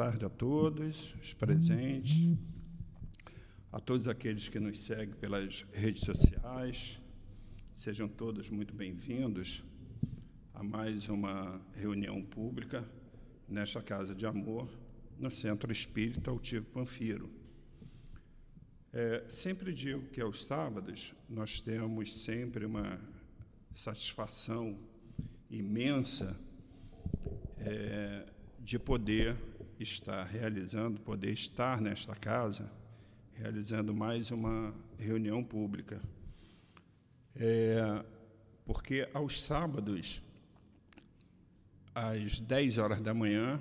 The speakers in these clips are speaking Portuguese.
tarde a todos, os presentes, a todos aqueles que nos seguem pelas redes sociais. Sejam todos muito bem-vindos a mais uma reunião pública nesta Casa de Amor, no Centro Espírita Altivo Panfiro. É, sempre digo que aos sábados nós temos sempre uma satisfação imensa é, de poder estar realizando, poder estar nesta casa, realizando mais uma reunião pública. É, porque aos sábados, às 10 horas da manhã,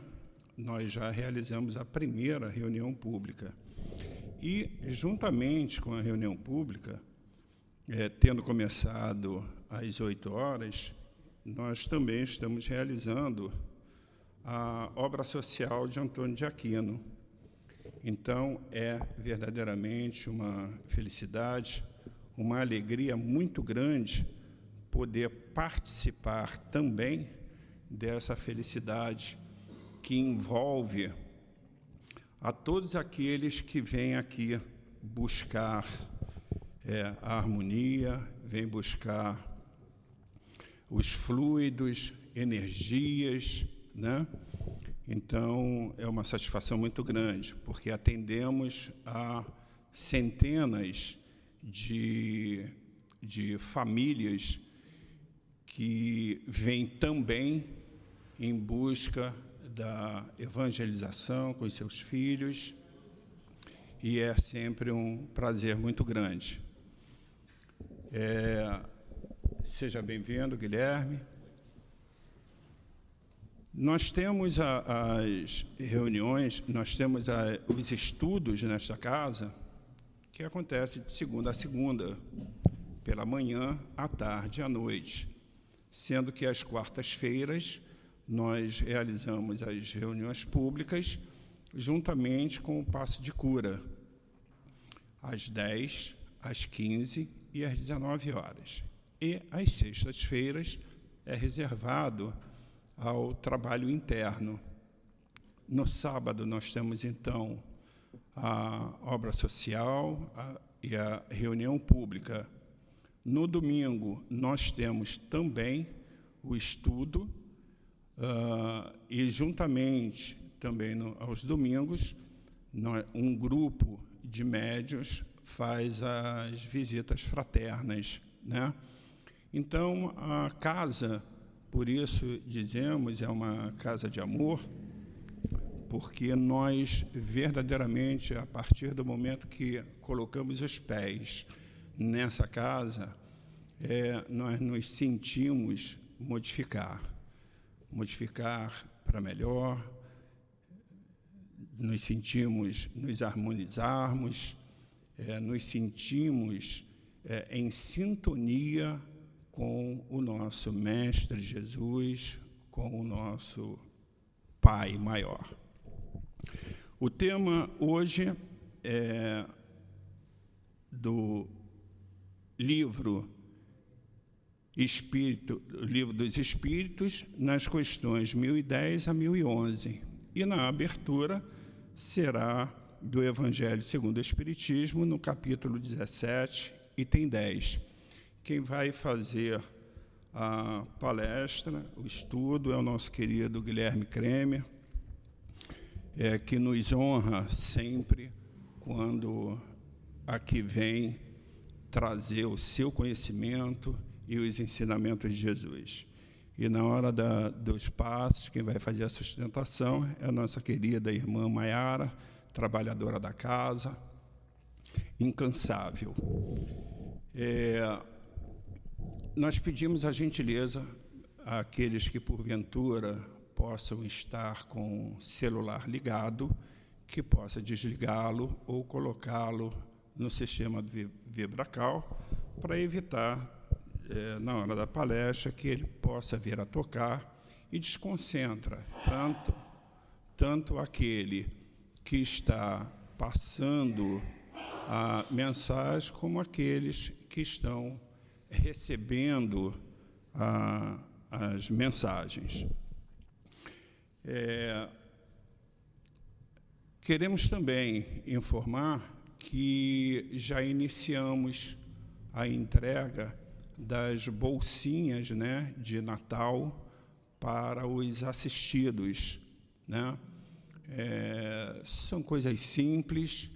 nós já realizamos a primeira reunião pública. E, juntamente com a reunião pública, é, tendo começado às 8 horas, nós também estamos realizando a obra social de Antônio de Aquino. Então, é verdadeiramente uma felicidade, uma alegria muito grande poder participar também dessa felicidade que envolve a todos aqueles que vêm aqui buscar é, a harmonia, vêm buscar os fluidos, energias, né? Então, é uma satisfação muito grande, porque atendemos a centenas de, de famílias que vêm também em busca da evangelização com os seus filhos, e é sempre um prazer muito grande. É, seja bem-vindo, Guilherme. Nós temos a, as reuniões, nós temos a, os estudos nesta casa, que acontece de segunda a segunda, pela manhã, à tarde e à noite, sendo que às quartas-feiras nós realizamos as reuniões públicas juntamente com o passo de cura, às 10, às 15 e às 19 horas. E às sextas-feiras é reservado ao trabalho interno. No sábado, nós temos, então, a obra social a, e a reunião pública. No domingo, nós temos também o estudo, uh, e, juntamente, também no, aos domingos, um grupo de médios faz as visitas fraternas. Né? Então, a casa por isso dizemos é uma casa de amor, porque nós verdadeiramente, a partir do momento que colocamos os pés nessa casa, é, nós nos sentimos modificar, modificar para melhor, nos sentimos nos harmonizarmos, é, nos sentimos é, em sintonia com o nosso Mestre Jesus, com o nosso Pai maior. O tema hoje é do livro Espírito, livro dos Espíritos, nas questões 1010 a 1011. E na abertura será do Evangelho segundo o Espiritismo, no capítulo 17, item 10. Quem vai fazer a palestra, o estudo, é o nosso querido Guilherme Kremer, é, que nos honra sempre quando aqui vem trazer o seu conhecimento e os ensinamentos de Jesus. E na hora da, dos passos, quem vai fazer a sustentação é a nossa querida irmã Maiara, trabalhadora da casa, incansável. É, nós pedimos a gentileza àqueles que, porventura, possam estar com o celular ligado, que possa desligá-lo ou colocá-lo no sistema vibracal para evitar, é, na hora da palestra, que ele possa vir a tocar e desconcentra tanto, tanto aquele que está passando a mensagem como aqueles que estão recebendo ah, as mensagens. É, Queremos também informar que já iniciamos a entrega das bolsinhas né, de Natal para os assistidos. Né? É, são coisas simples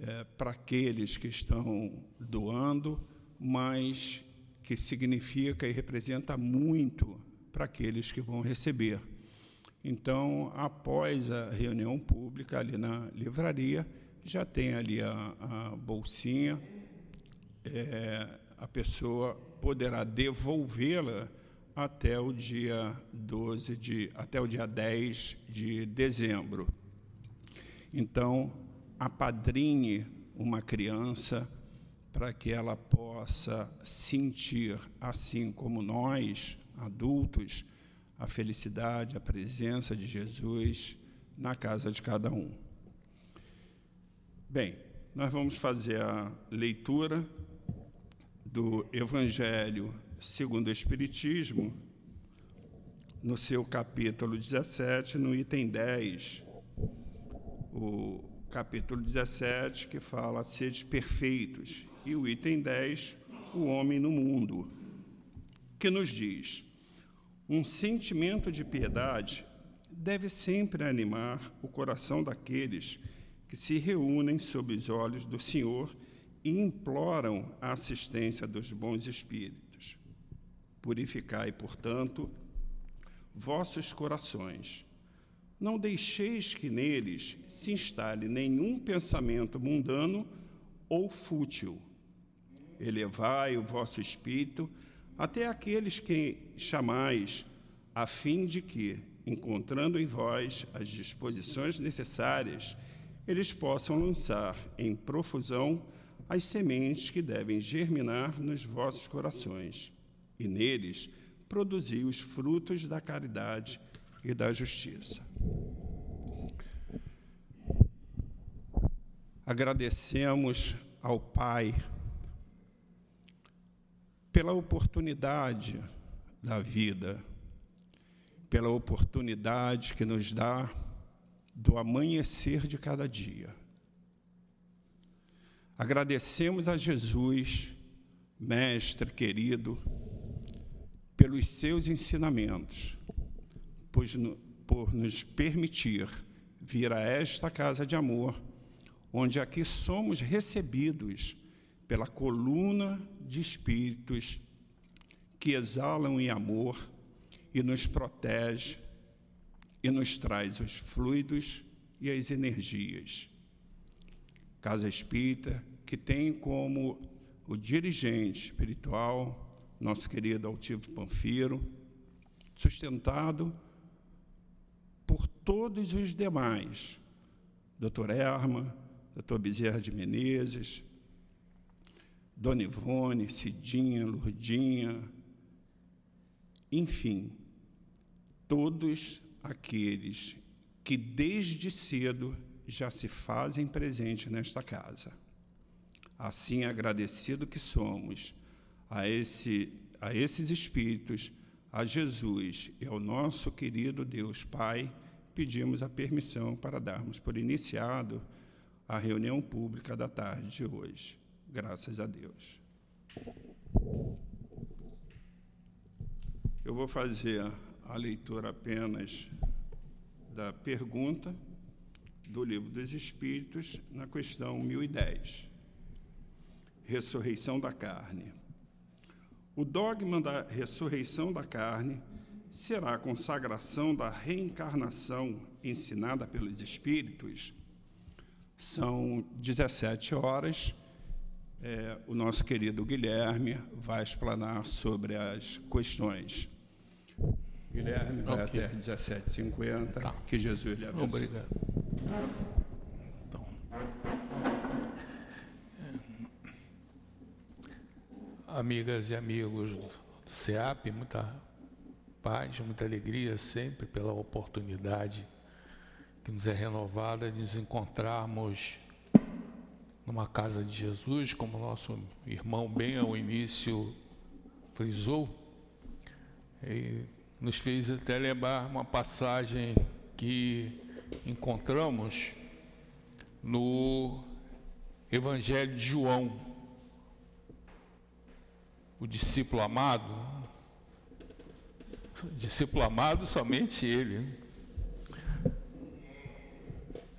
é, para aqueles que estão doando, mas que significa e representa muito para aqueles que vão receber. Então, após a reunião pública ali na livraria, já tem ali a, a bolsinha, é, a pessoa poderá devolvê-la até o dia 12 de até o dia 10 de dezembro. Então, apadrinhe uma criança para que ela possa sentir, assim como nós, adultos, a felicidade, a presença de Jesus na casa de cada um. Bem, nós vamos fazer a leitura do Evangelho segundo o Espiritismo, no seu capítulo 17, no item 10. O capítulo 17 que fala seres perfeitos e o item 10, o homem no mundo, que nos diz: um sentimento de piedade deve sempre animar o coração daqueles que se reúnem sob os olhos do Senhor e imploram a assistência dos bons espíritos. Purificai, portanto, vossos corações. Não deixeis que neles se instale nenhum pensamento mundano ou fútil. Elevai o vosso espírito até aqueles que chamais, a fim de que, encontrando em vós as disposições necessárias, eles possam lançar em profusão as sementes que devem germinar nos vossos corações, e neles produzir os frutos da caridade e da justiça. Agradecemos ao Pai pela oportunidade da vida, pela oportunidade que nos dá do amanhecer de cada dia. Agradecemos a Jesus, Mestre querido, pelos seus ensinamentos, por nos permitir vir a esta casa de amor, onde aqui somos recebidos pela coluna de espíritos que exalam em amor e nos protege e nos traz os fluidos e as energias. Casa Espírita, que tem como o dirigente espiritual, nosso querido Altivo Panfiro, sustentado por todos os demais, doutor Erma, doutor Bezerra de Menezes, Dona Ivone, Cidinha, Lurdinha, enfim, todos aqueles que desde cedo já se fazem presente nesta casa. Assim, agradecido que somos a, esse, a esses espíritos, a Jesus e ao nosso querido Deus Pai, pedimos a permissão para darmos por iniciado a reunião pública da tarde de hoje. Graças a Deus. Eu vou fazer a leitura apenas da pergunta do Livro dos Espíritos, na questão 1010. Ressurreição da carne. O dogma da ressurreição da carne será a consagração da reencarnação ensinada pelos Espíritos. São 17 horas é, o nosso querido Guilherme vai explanar sobre as questões. Guilherme vai okay. até 17h50. Tá. Que Jesus lhe abençoe. Obrigado. Então, é, amigas e amigos do CEAP, muita paz, muita alegria sempre pela oportunidade que nos é renovada de nos encontrarmos numa casa de Jesus, como nosso irmão bem ao início frisou, nos fez até lembrar uma passagem que encontramos no Evangelho de João, o discípulo amado, discípulo amado somente ele.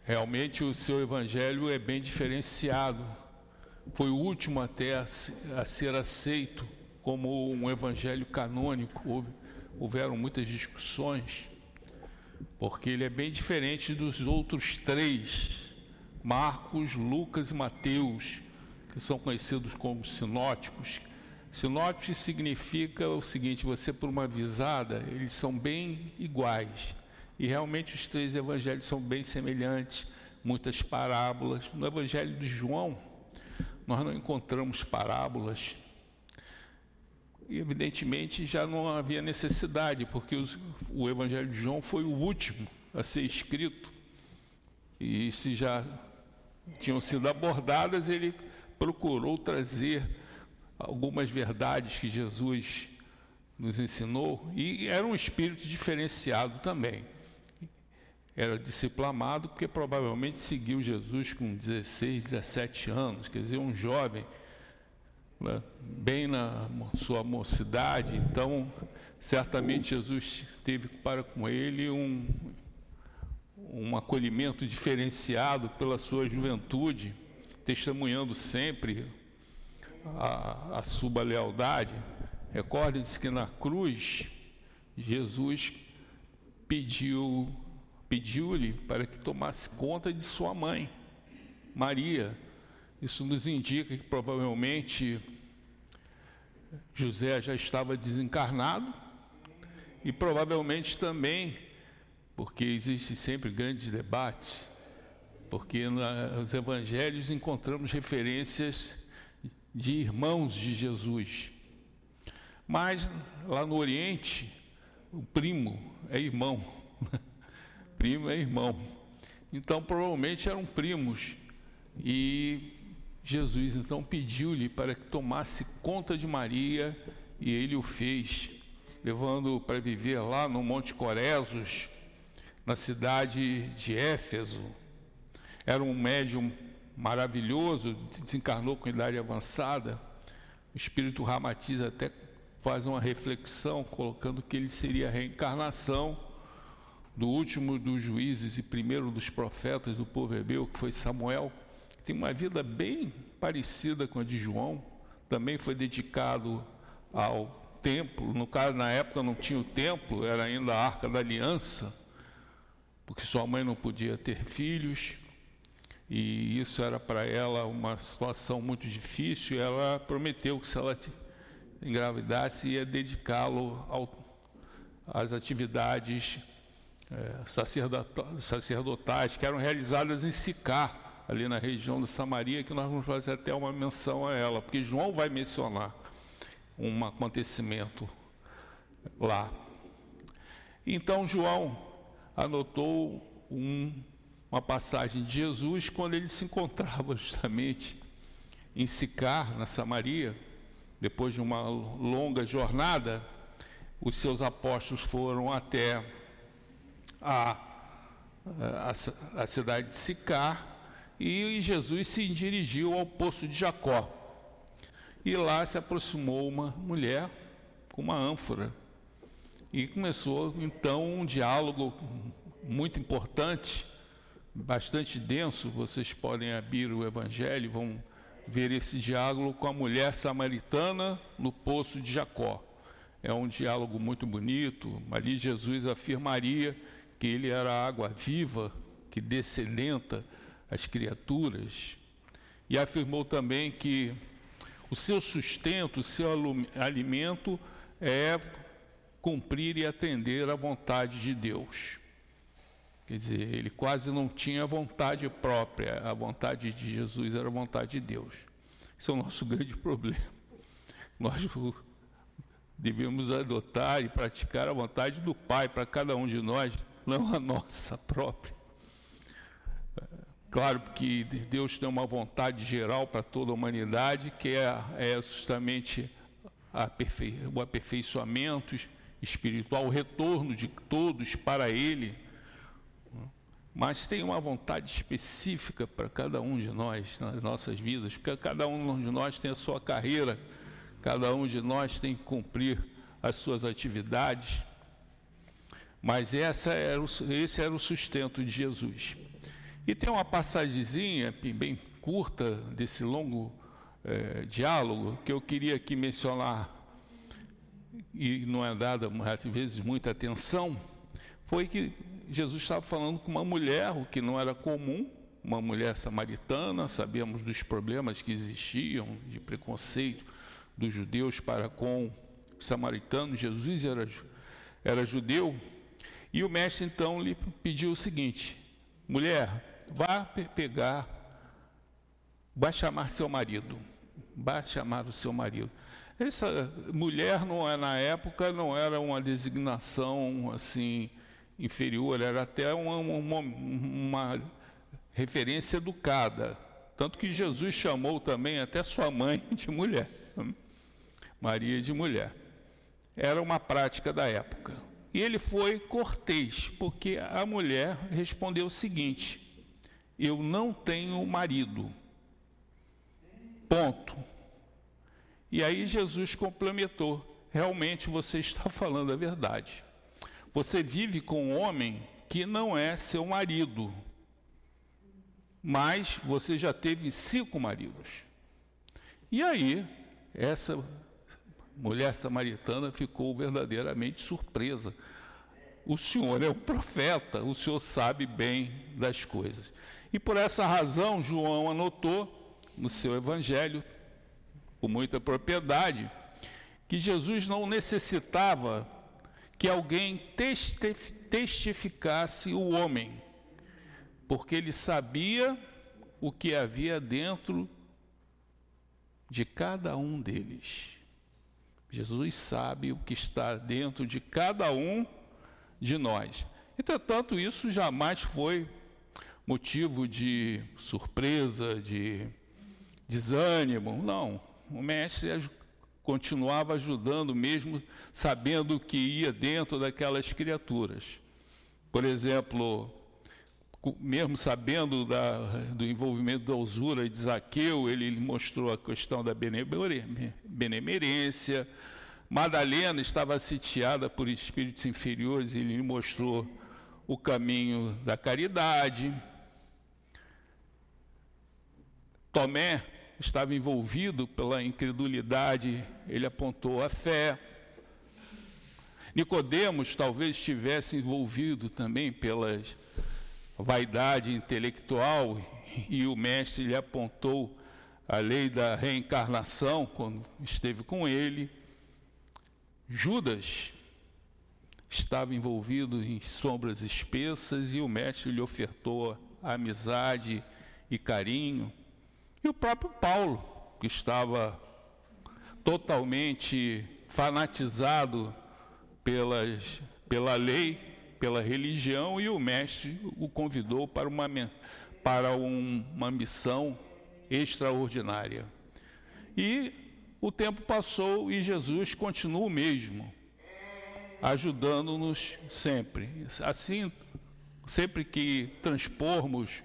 Realmente o seu evangelho é bem diferenciado. Foi o último até a, ser aceito como um evangelho canônico. Houve, houveram muitas discussões, porque ele é bem diferente dos outros três, Marcos, Lucas e Mateus, que são conhecidos como sinóticos. Sinótico significa o seguinte: você por uma visada, eles são bem iguais. E realmente os três evangelhos são bem semelhantes, muitas parábolas. No evangelho de João, nós não encontramos parábolas. E evidentemente já não havia necessidade, porque os, o evangelho de João foi o último a ser escrito. E se já tinham sido abordadas, ele procurou trazer algumas verdades que Jesus nos ensinou e era um espírito diferenciado também era discípulo amado porque provavelmente seguiu Jesus com 16, 17 anos, quer dizer, um jovem, né, bem na sua mocidade, então certamente Jesus teve para com ele um, um acolhimento diferenciado pela sua juventude, testemunhando sempre a, a sua lealdade. Recordem-se que na cruz, Jesus pediu pediu-lhe para que tomasse conta de sua mãe, Maria. Isso nos indica que provavelmente José já estava desencarnado e provavelmente também, porque existe sempre grandes debates, porque nos evangelhos encontramos referências de irmãos de Jesus. Mas lá no Oriente, o primo é irmão. primo é irmão. Então, provavelmente eram primos. E Jesus então pediu-lhe para que tomasse conta de Maria e ele o fez, levando para viver lá no Monte Coresos, na cidade de Éfeso. Era um médium maravilhoso, desencarnou com idade avançada. O espírito Ramatiza até faz uma reflexão, colocando que ele seria a reencarnação do último dos juízes e primeiro dos profetas do povo hebreu, que foi Samuel, tem uma vida bem parecida com a de João, também foi dedicado ao templo, no caso, na época não tinha o templo, era ainda a Arca da Aliança, porque sua mãe não podia ter filhos, e isso era para ela uma situação muito difícil, ela prometeu que se ela engravidasse ia dedicá-lo às atividades sacerdotais que eram realizadas em Sicar, ali na região de Samaria, que nós vamos fazer até uma menção a ela, porque João vai mencionar um acontecimento lá. Então João anotou um, uma passagem de Jesus quando ele se encontrava justamente em Sicar, na Samaria, depois de uma longa jornada, os seus apóstolos foram até a, a, a cidade de Sicar e Jesus se dirigiu ao poço de Jacó. E lá se aproximou uma mulher com uma ânfora. E começou então um diálogo muito importante, bastante denso. Vocês podem abrir o Evangelho, vão ver esse diálogo com a mulher samaritana no poço de Jacó. É um diálogo muito bonito. Ali Jesus afirmaria que ele era a água viva que descedenta as criaturas, e afirmou também que o seu sustento, o seu alimento é cumprir e atender à vontade de Deus. Quer dizer, ele quase não tinha vontade própria, a vontade de Jesus era a vontade de Deus. Esse é o nosso grande problema. Nós devemos adotar e praticar a vontade do Pai para cada um de nós, não a nossa própria. Claro que Deus tem uma vontade geral para toda a humanidade, que é, é justamente aperfei, o aperfeiçoamento espiritual, o retorno de todos para Ele. mas tem uma vontade específica para cada um de nós nas nossas vidas. Cada um de nós tem a sua carreira, cada um de nós tem que cumprir as suas atividades. Mas essa era o, esse era o sustento de Jesus. E tem uma passagemzinha bem curta desse longo é, diálogo que eu queria aqui mencionar e não é dada às vezes muita atenção, foi que Jesus estava falando com uma mulher, o que não era comum, uma mulher samaritana, sabíamos dos problemas que existiam de preconceito dos judeus para com os samaritanos. Jesus era, era judeu, e o mestre então lhe pediu o seguinte: mulher, vá pegar, vá chamar seu marido, vá chamar o seu marido. Essa mulher não é na época não era uma designação assim inferior, era até uma, uma, uma referência educada. Tanto que Jesus chamou também até sua mãe de mulher, Maria de mulher. Era uma prática da época. E ele foi cortês, porque a mulher respondeu o seguinte: Eu não tenho marido. Ponto. E aí Jesus complementou: Realmente você está falando a verdade. Você vive com um homem que não é seu marido, mas você já teve cinco maridos. E aí, essa mulher samaritana ficou verdadeiramente surpresa. O senhor é um profeta, o senhor sabe bem das coisas. E por essa razão, João anotou no seu evangelho, com muita propriedade, que Jesus não necessitava que alguém testificasse o homem, porque ele sabia o que havia dentro de cada um deles. Jesus sabe o que está dentro de cada um de nós. Entretanto, isso jamais foi motivo de surpresa, de desânimo. Não. O mestre continuava ajudando, mesmo sabendo o que ia dentro daquelas criaturas. Por exemplo, mesmo sabendo da, do envolvimento da usura de Zaqueu, ele mostrou a questão da benemerência. Madalena estava sitiada por espíritos inferiores, ele lhe mostrou o caminho da caridade. Tomé estava envolvido pela incredulidade, ele apontou a fé. Nicodemos talvez estivesse envolvido também pela vaidade intelectual e o mestre lhe apontou a lei da reencarnação quando esteve com ele. Judas estava envolvido em sombras espessas e o mestre lhe ofertou amizade e carinho. E o próprio Paulo, que estava totalmente fanatizado pelas, pela lei, pela religião, e o mestre o convidou para uma, para um, uma missão extraordinária. E o tempo passou e Jesus continua o mesmo, ajudando-nos sempre. Assim, sempre que transpormos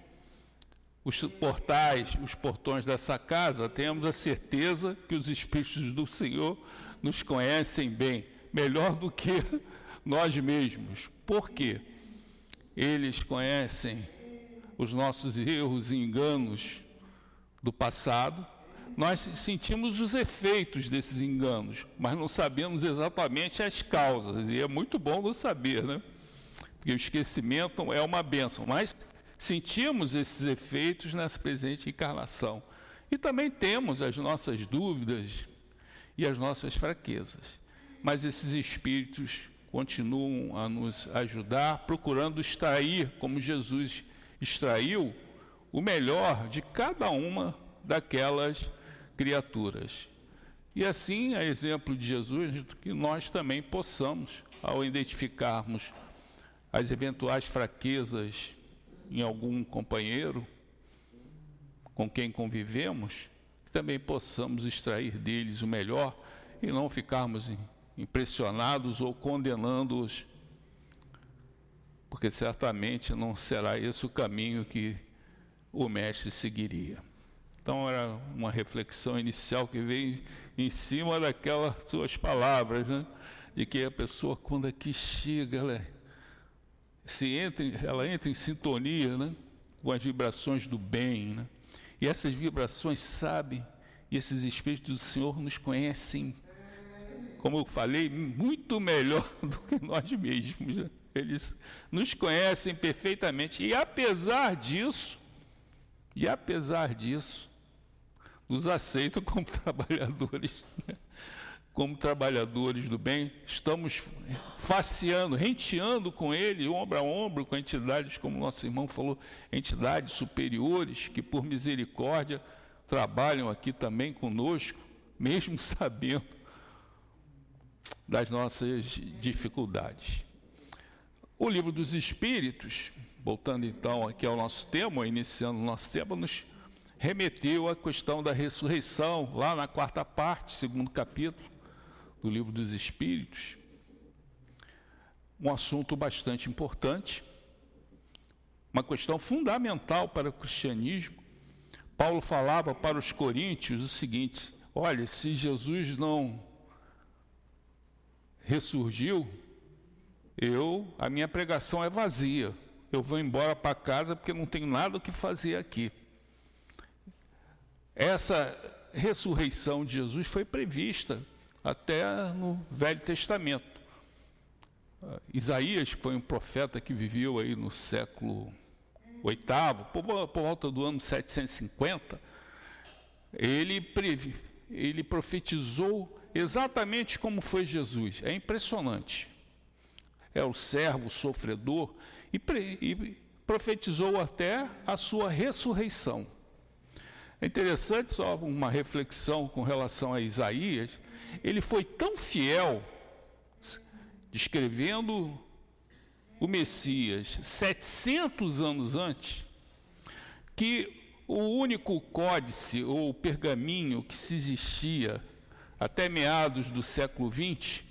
os portais, os portões dessa casa, temos a certeza que os Espíritos do Senhor nos conhecem bem, melhor do que nós mesmos. Por quê? Eles conhecem os nossos erros e enganos do passado. Nós sentimos os efeitos desses enganos, mas não sabemos exatamente as causas. E é muito bom não saber, né? Porque o esquecimento é uma benção, mas sentimos esses efeitos nessa presente encarnação. E também temos as nossas dúvidas e as nossas fraquezas. Mas esses espíritos continuam a nos ajudar, procurando extrair, como Jesus extraiu, o melhor de cada uma daquelas criaturas. E assim, a exemplo de Jesus, que nós também possamos, ao identificarmos as eventuais fraquezas em algum companheiro com quem convivemos, que também possamos extrair deles o melhor e não ficarmos impressionados ou condenando-os porque certamente não será esse o caminho que o mestre seguiria. Então era uma reflexão inicial que veio em cima daquelas suas palavras, né? de que a pessoa quando aqui chega, ela, é, se entra, ela entra em sintonia né? com as vibrações do bem. Né? E essas vibrações sabem, e esses espíritos do Senhor nos conhecem, como eu falei, muito melhor do que nós mesmos. Eles nos conhecem perfeitamente. E apesar disso, e apesar disso, nos aceitam como trabalhadores, né? como trabalhadores do bem, estamos faceando, renteando com ele, ombro a ombro, com entidades, como nosso irmão falou, entidades superiores que, por misericórdia, trabalham aqui também conosco, mesmo sabendo das nossas dificuldades. O livro dos Espíritos, voltando então aqui ao nosso tema, iniciando o nosso tema, nos remeteu à questão da ressurreição, lá na quarta parte, segundo capítulo do livro dos Espíritos. Um assunto bastante importante, uma questão fundamental para o cristianismo. Paulo falava para os coríntios o seguinte: olha, se Jesus não ressurgiu, eu, a minha pregação é vazia. Eu vou embora para casa porque não tenho nada o que fazer aqui. Essa ressurreição de Jesus foi prevista até no Velho Testamento. Uh, Isaías, que foi um profeta que viveu aí no século VIII, por, por volta do ano 750, ele, previ, ele profetizou exatamente como foi Jesus. É impressionante. É o servo sofredor e, e profetizou até a sua ressurreição. É interessante só uma reflexão com relação a Isaías. Ele foi tão fiel, descrevendo o Messias 700 anos antes, que o único códice ou pergaminho que se existia até meados do século XX,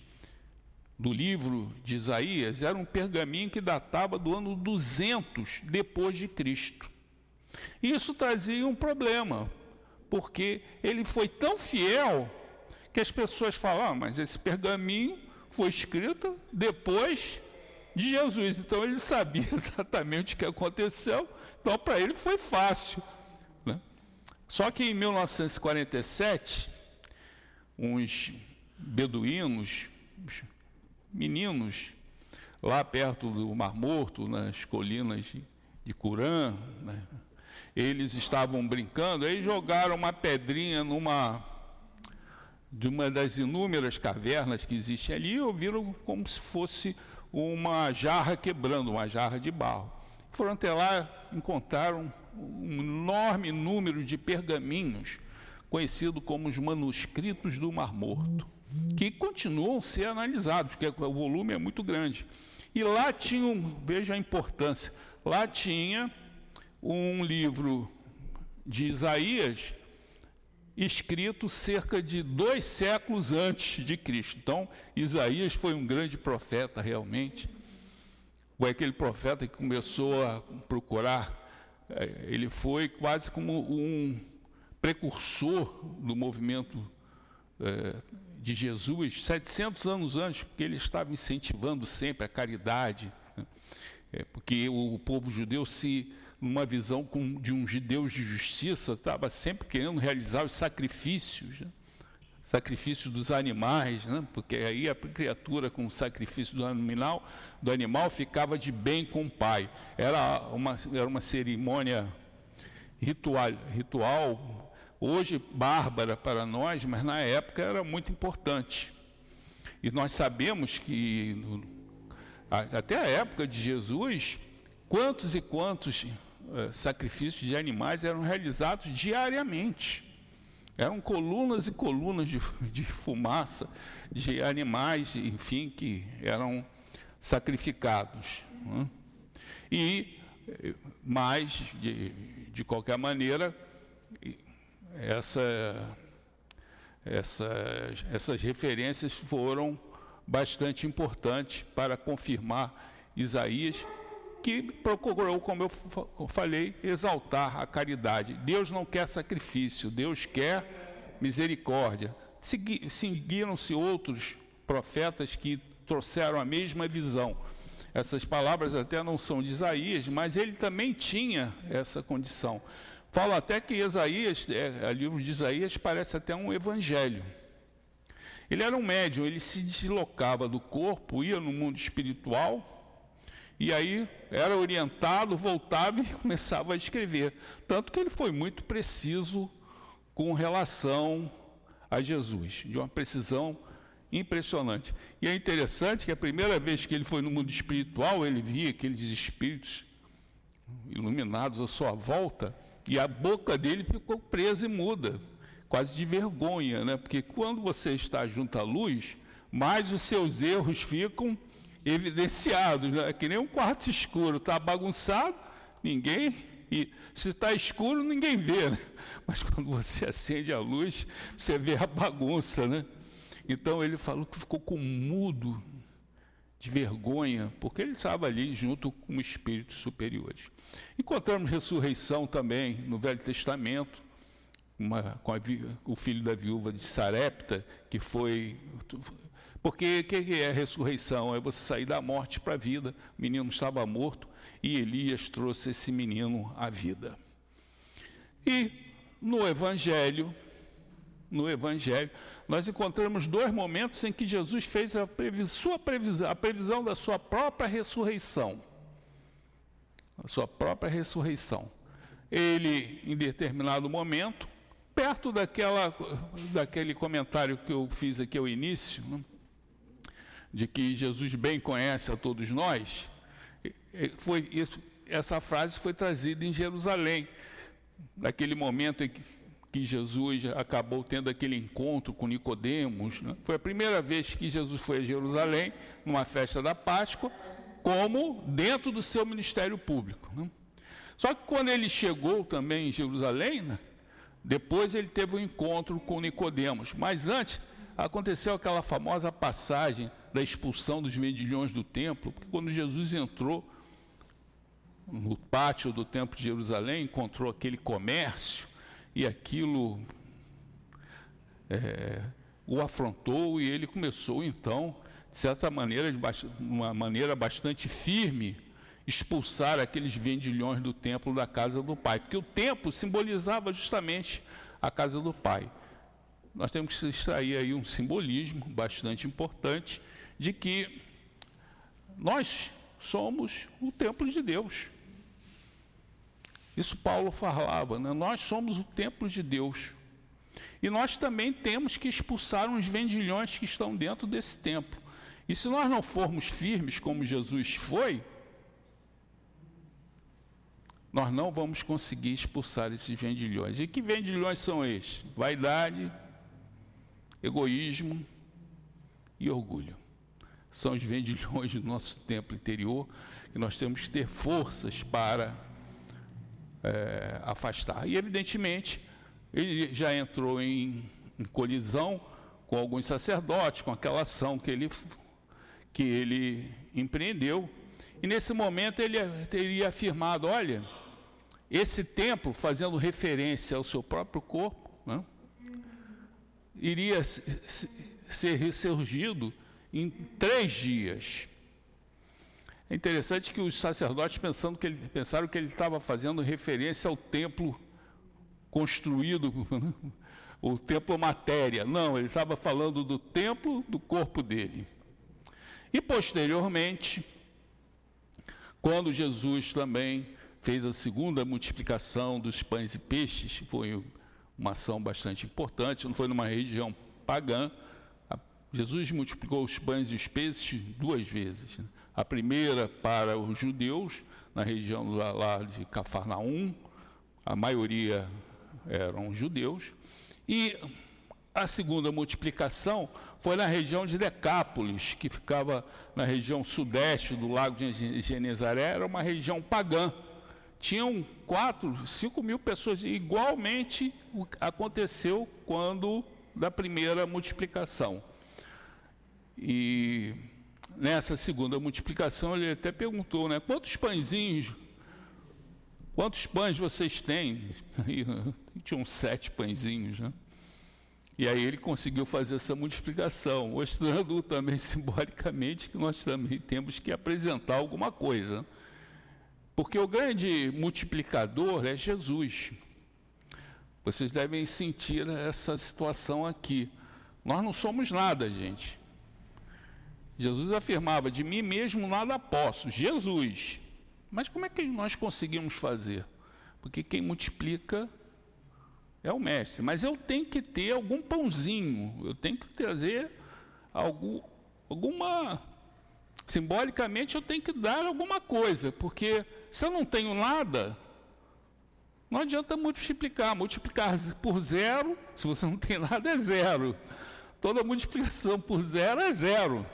do livro de Isaías, era um pergaminho que datava do ano 200 depois de Cristo. Isso trazia um problema, porque ele foi tão fiel que as pessoas falam, ah, mas esse pergaminho foi escrito depois de Jesus, então ele sabia exatamente o que aconteceu, então para ele foi fácil. Né? Só que em 1947, uns beduínos, meninos, lá perto do Mar Morto, nas colinas de, de Curã, né? eles estavam brincando, aí jogaram uma pedrinha numa de uma das inúmeras cavernas que existem ali e ouviram como se fosse uma jarra quebrando, uma jarra de barro. Foram até lá, encontraram um enorme número de pergaminhos, conhecido como os manuscritos do Mar Morto, que continuam a ser analisados, porque o volume é muito grande. E lá tinham, veja a importância, lá tinha um livro de Isaías escrito cerca de dois séculos antes de Cristo. Então, Isaías foi um grande profeta realmente. Foi aquele profeta que começou a procurar, eh, ele foi quase como um precursor do movimento é, de Jesus, 700 anos antes, porque ele estava incentivando sempre a caridade, né? é, porque o povo judeu se numa visão de um Deus de justiça, estava sempre querendo realizar os sacrifícios, né? sacrifício dos animais, né? porque aí a criatura com o sacrifício do animal, do animal ficava de bem com o pai. Era uma, era uma cerimônia ritual, ritual, hoje bárbara para nós, mas na época era muito importante. E nós sabemos que no, até a época de Jesus, quantos e quantos eh, sacrifícios de animais eram realizados diariamente. Eram colunas e colunas de, de fumaça de animais, enfim, que eram sacrificados. Né? E, eh, mas, de, de qualquer maneira, essa, essa, essas referências foram bastante importantes para confirmar Isaías que procurou, como eu falei, exaltar a caridade. Deus não quer sacrifício, Deus quer misericórdia. Seguiram-se outros profetas que trouxeram a mesma visão. Essas palavras até não são de Isaías, mas ele também tinha essa condição. Fala até que Isaías, é, o livro de Isaías parece até um evangelho. Ele era um médium, ele se deslocava do corpo, ia no mundo espiritual, e aí era orientado, voltava e começava a escrever. Tanto que ele foi muito preciso com relação a Jesus, de uma precisão impressionante. E é interessante que a primeira vez que ele foi no mundo espiritual, ele via aqueles espíritos iluminados à sua volta, e a boca dele ficou presa e muda, quase de vergonha, né? Porque quando você está junto à luz, mais os seus erros ficam evidenciados, né? que nem um quarto escuro, está bagunçado, ninguém e se está escuro, ninguém vê, né? mas quando você acende a luz, você vê a bagunça, né? Então ele falou que ficou com mudo de vergonha, porque ele estava ali junto com espíritos superiores. Encontramos ressurreição também no Velho Testamento, uma, com a, o filho da viúva de Sarepta, que foi. Porque o que é ressurreição? É você sair da morte para a vida. O menino estava morto e Elias trouxe esse menino à vida. E no Evangelho, no Evangelho, nós encontramos dois momentos em que Jesus fez a, previsão, a previsão da sua própria ressurreição. A sua própria ressurreição. Ele, em determinado momento, perto daquela, daquele comentário que eu fiz aqui ao início, né, de que Jesus bem conhece a todos nós, foi isso, essa frase foi trazida em Jerusalém, naquele momento em que que Jesus acabou tendo aquele encontro com Nicodemos. Né? Foi a primeira vez que Jesus foi a Jerusalém, numa festa da Páscoa, como dentro do seu ministério público. Né? Só que quando ele chegou também em Jerusalém, né? depois ele teve um encontro com Nicodemos. Mas antes aconteceu aquela famosa passagem da expulsão dos vendilhões do templo, porque quando Jesus entrou no pátio do templo de Jerusalém, encontrou aquele comércio, e aquilo é, o afrontou e ele começou então, de certa maneira, de uma maneira bastante firme, expulsar aqueles vendilhões do templo da casa do pai, porque o templo simbolizava justamente a casa do pai. Nós temos que extrair aí um simbolismo bastante importante de que nós somos o templo de Deus. Isso Paulo falava, né? nós somos o templo de Deus. E nós também temos que expulsar uns vendilhões que estão dentro desse templo. E se nós não formos firmes como Jesus foi, nós não vamos conseguir expulsar esses vendilhões. E que vendilhões são estes? Vaidade, egoísmo e orgulho. São os vendilhões do nosso templo interior que nós temos que ter forças para é, afastar. E, evidentemente, ele já entrou em, em, colisão com alguns sacerdotes, com aquela ação que ele, que ele empreendeu. E, nesse momento, ele teria afirmado: olha, esse templo, fazendo referência ao seu próprio corpo, né, iria ser ressurgido em três dias. É interessante que os sacerdotes pensando que ele, pensaram que ele estava fazendo referência ao templo construído, o templo matéria. Não, ele estava falando do templo do corpo dele. E posteriormente, quando Jesus também fez a segunda multiplicação dos pães e peixes, foi uma ação bastante importante, não foi numa região pagã. Jesus multiplicou os pães e os peixes duas vezes. Né? A primeira para os judeus, na região lá, de Cafarnaum, a maioria eram judeus, e a segunda multiplicação foi na região de Decápolis, que ficava na região sudeste do lago de Genezaré, era uma região pagã. Tinham quatro, cinco mil pessoas. Igualmente aconteceu quando da primeira multiplicação. E nessa segunda multiplicação, ele até perguntou, né? Quantos pãezinhos, quantos pães vocês têm? E, tinham sete pãezinhos, né? E aí ele conseguiu fazer essa multiplicação, mostrando também simbolicamente que nós também temos que apresentar alguma coisa. Porque o grande multiplicador é Jesus. Vocês devem sentir essa situação aqui. Nós não somos nada, gente. Jesus afirmava: de mim mesmo nada posso. Jesus. Mas como é que nós conseguimos fazer? Porque quem multiplica é o mestre. Mas eu tenho que ter algum pãozinho, eu tenho que trazer algum, alguma. Simbolicamente eu tenho que dar alguma coisa, porque se eu não tenho nada, não adianta multiplicar. Multiplicar por zero, se você não tem nada, é zero. Toda multiplicação por zero é zero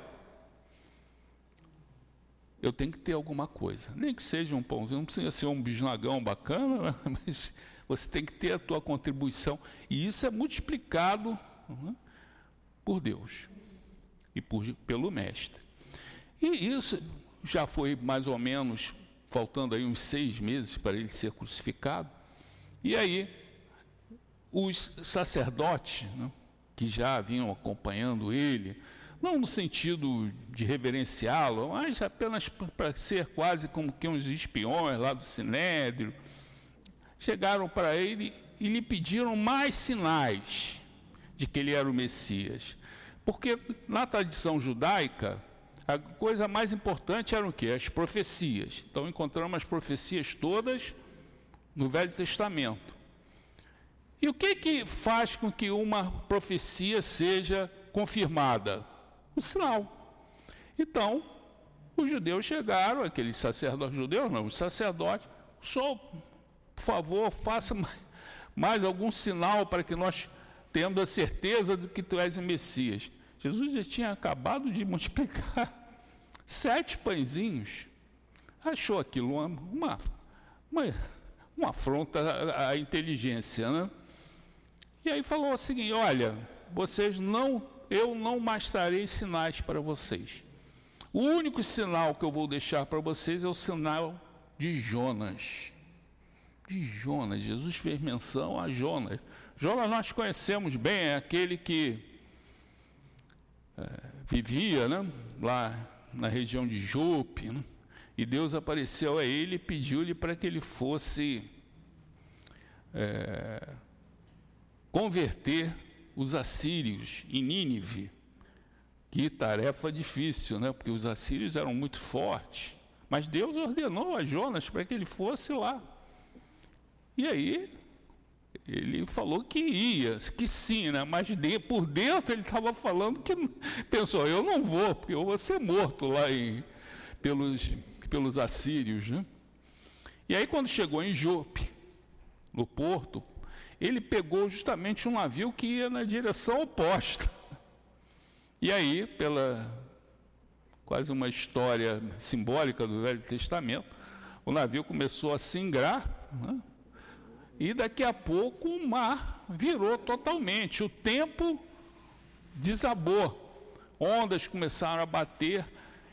eu tenho que ter alguma coisa. Nem que seja um pãozinho, não precisa ser um bisnagão bacana, né? mas você tem que ter a tua contribuição. E isso é multiplicado uhum, por Deus e por, pelo Mestre. E isso já foi mais ou menos, faltando aí uns seis meses para ele ser crucificado. E aí, os sacerdotes, né, que já vinham acompanhando ele, não no sentido de reverenciá-lo, mas apenas para ser quase como que uns espiões lá do Sinédrio, chegaram para ele e lhe pediram mais sinais de que ele era o Messias. Porque na tradição judaica, a coisa mais importante era o que? As profecias. Então encontramos as profecias todas no Velho Testamento. E o que, que faz com que uma profecia seja confirmada? O sinal. Então, os judeus chegaram, aqueles sacerdotes judeus, não, os sacerdotes, só, por favor, faça mais algum sinal para que nós tenhamos a certeza de que tu és o Messias. Jesus já tinha acabado de multiplicar sete pãezinhos. Achou aquilo uma, uma, uma, afronta à, à inteligência, né? E aí falou o seguinte: olha, vocês não eu não mais trarei sinais para vocês. O único sinal que eu vou deixar para vocês é o sinal de Jonas. De Jonas, Jesus fez menção a Jonas. Jonas nós conhecemos bem, é aquele que é, vivia né, lá na região de Jope, né, e Deus apareceu a ele e pediu-lhe para que ele fosse é, converter os assírios em Nínive. Que tarefa difícil, né? Porque os assírios eram muito fortes. Mas Deus ordenou a Jonas para que ele fosse lá. E aí, ele falou que ia, que sim, né? mas de, por dentro ele estava falando que pensou, eu não vou, porque eu vou ser morto lá em, pelos, pelos assírios. Né? E aí, quando chegou em Jope, no porto, ele pegou justamente um navio que ia na direção oposta. E aí, pela quase uma história simbólica do Velho Testamento, o navio começou a singrar, né? e daqui a pouco o mar virou totalmente, o tempo desabou, ondas começaram a bater,